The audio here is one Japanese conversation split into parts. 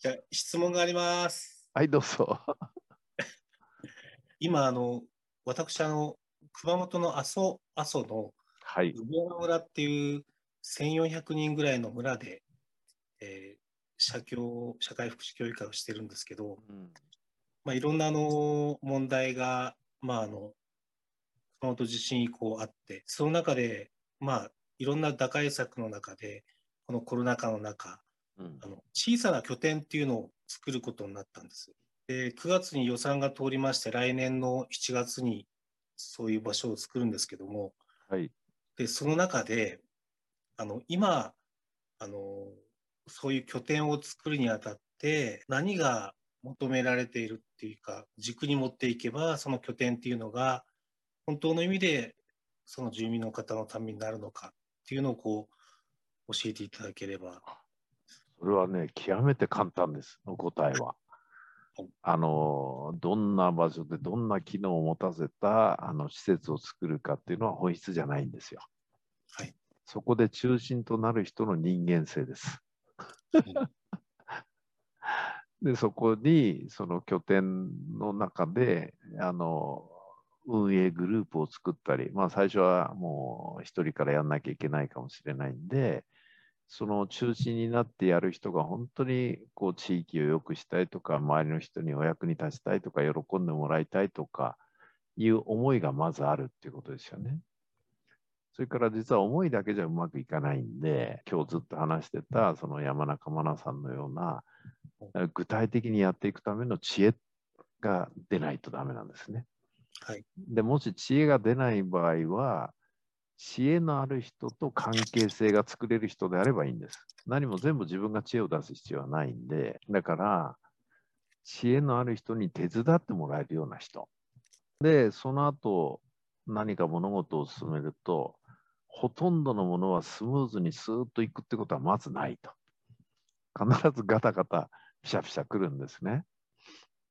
じゃあ質問があります。はい、どうぞ。今、あの、私、あの、熊本の阿蘇、阿蘇のはい。村っていう1400人ぐらいの村で、えー社協、社会福祉協議会をしてるんですけど、うんまあ、いろんなあの問題が、まあ、あの熊本地震以降あって、その中で、まあ、いろんな打開策の中で、このコロナ禍の中、うんあの小さな拠点っていうのを作ることになったんです。で、9月に予算が通りまして、来年の7月にそういう場所を作るんですけども、はい。で、その中で、あの、今、あの、そういう拠点を作るにあたって、何が求められているっていうか、軸に持っていけば、その拠点っていうのが、本当の意味で、その住民の方のためになるのかっていうのを、こう、教えていただければ。それはね、極めて簡単です、お答えははい。あの、どんな場所でどんな機能を持たせたあの施設を作るかっていうのは本質じゃないんですよ。はい。そこで中心となる人の人間性です。で、そこに、その拠点の中で、あの、運営グループを作ったり、まあ最初はもう一人からやんなきゃいけないかもしれないんで、その中心になってやる人が本当にこう地域を良くしたいとか、周りの人にお役に立ちたいとか、喜んでもらいたいとかいう思いがまずあるっていうことですよね。それから実は思いだけじゃうまくいかないんで、今日ずっと話してたその山中真奈さんのような具体的にやっていくための知恵が出ないとダメなんですね。はい。でもし知恵が出ない場合は、知恵のある人と関係性が作れる人であればいいんです。何も全部自分が知恵を出す必要はないんで、だから、知恵のある人に手伝ってもらえるような人。で、その後、何か物事を進めると、ほとんどのものはスムーズにスーッといくってことはまずないと。必ずガタガタ、ピシャピシャ来るんですね。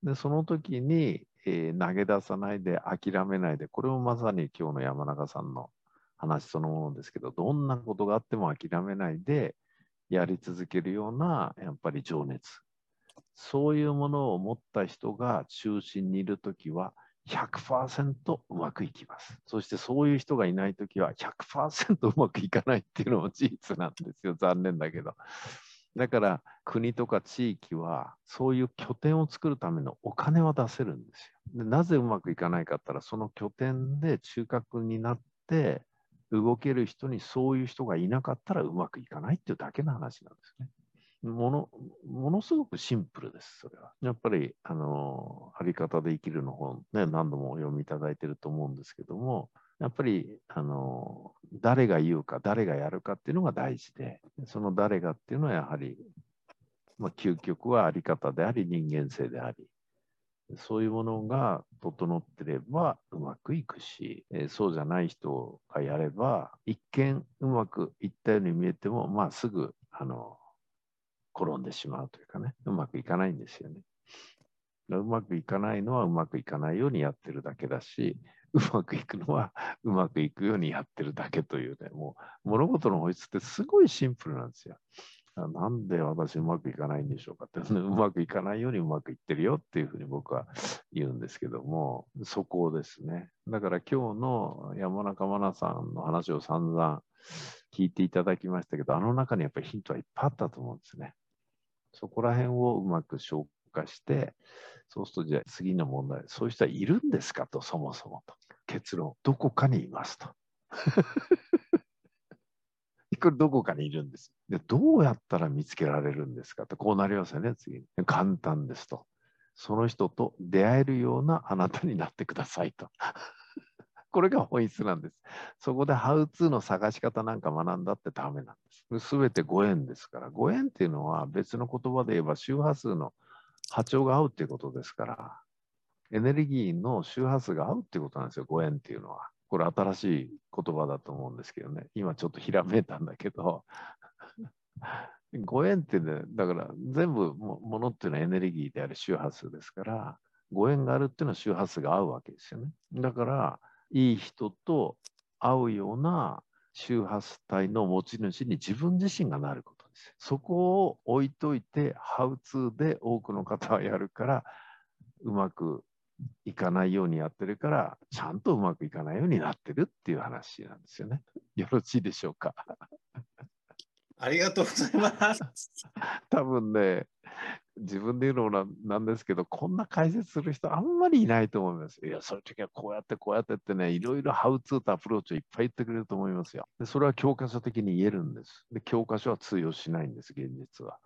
で、その時に、えー投げ出さないで諦めないで、これもまさに今日の山中さんの話そのものですけど、どんなことがあっても諦めないでやり続けるような、やっぱり情熱。そういうものを持った人が中心にいるときは100%うまくいきます。そしてそういう人がいないときは100%うまくいかないっていうのも事実なんですよ。残念だけど。だから国とか地域はそういう拠点を作るためのお金は出せるんですよ。でなぜうまくいかないかって言ったらその拠点で中核になって動ける人にそういう人がいなかったらうまくいかないっていうだけの話なんですね。ものものすごくシンプルです、それは。やっぱり、あの、あり方で生きるの本、ね、何度もお読みいただいてると思うんですけども、やっぱり、あの、誰が言うか、誰がやるかっていうのが大事で、その誰がっていうのはやはり、まあ、究極はあり方であり、人間性であり、そういうものが整ってればうまくいくし、えーそうじゃない人がやれば、一見うまくいったように見えても、まあすぐ、あの、転んでしまうというかね、うまくいかないんですよね。うまくいかないのはうまくいかないようにやってるだけだし、うまくいくのはうまくいくようにやってるだけというね、もう物事の本質ってすごいシンプルなんですよ。なんで私うまくいかないんでしょうかって、うまくいかないようにうまくいってるよっていうふうに僕は 言うんですけども、そこですね。だから今日の山中真奈さんの話を散々聞いていただきましたけど、あの中にやっぱりヒントはいっぱいあったと思うんですね。そこら辺をうまく消化して、そうするとじゃあ次の問題、そういう人はいるんですかと、そもそもと。結論、どこかにいますと。これどこかにいるんです。で、どうやったら見つけられるんですかと、こうなりますよね、次に。簡単ですと。その人と出会えるようなあなたになってくださいと。これが本質なんです。そこでハウツーの探し方なんか学んだってダメなんです。すべてご縁ですから。ご縁っていうのは別の言葉で言えば周波数の波長が合うっていうことですから、エネルギーの周波数が合うっていうことなんですよ、ご縁っていうのは。これ新しい言葉だと思うんですけどね。今ちょっとひらめいたんだけど、ご縁ってね、だから全部ものっていうのはエネルギーである周波数ですから、ご縁があるっていうのは周波数が合うわけですよね。だから、いい人と会うような周波数帯の持ち主に自分自身がなることです。そこを置いといて、ハウツーで多くの方はやるから、うまくいかないようにやってるから、ちゃんとうまくいかないようになってるっていう話なんですよね。よろしいでしょうか？ありがとうございます。多分ね、自分で言うのもなんなんですけど、こんな解説する人あんまりいないと思います。いや、そういう時はこうやってこうやってってね、いろいろハウツーとアプローチをいっぱい言ってくれると思いますよ。でそれは教科書的に言えるんです。で、教科書は通用しないんです、現実は。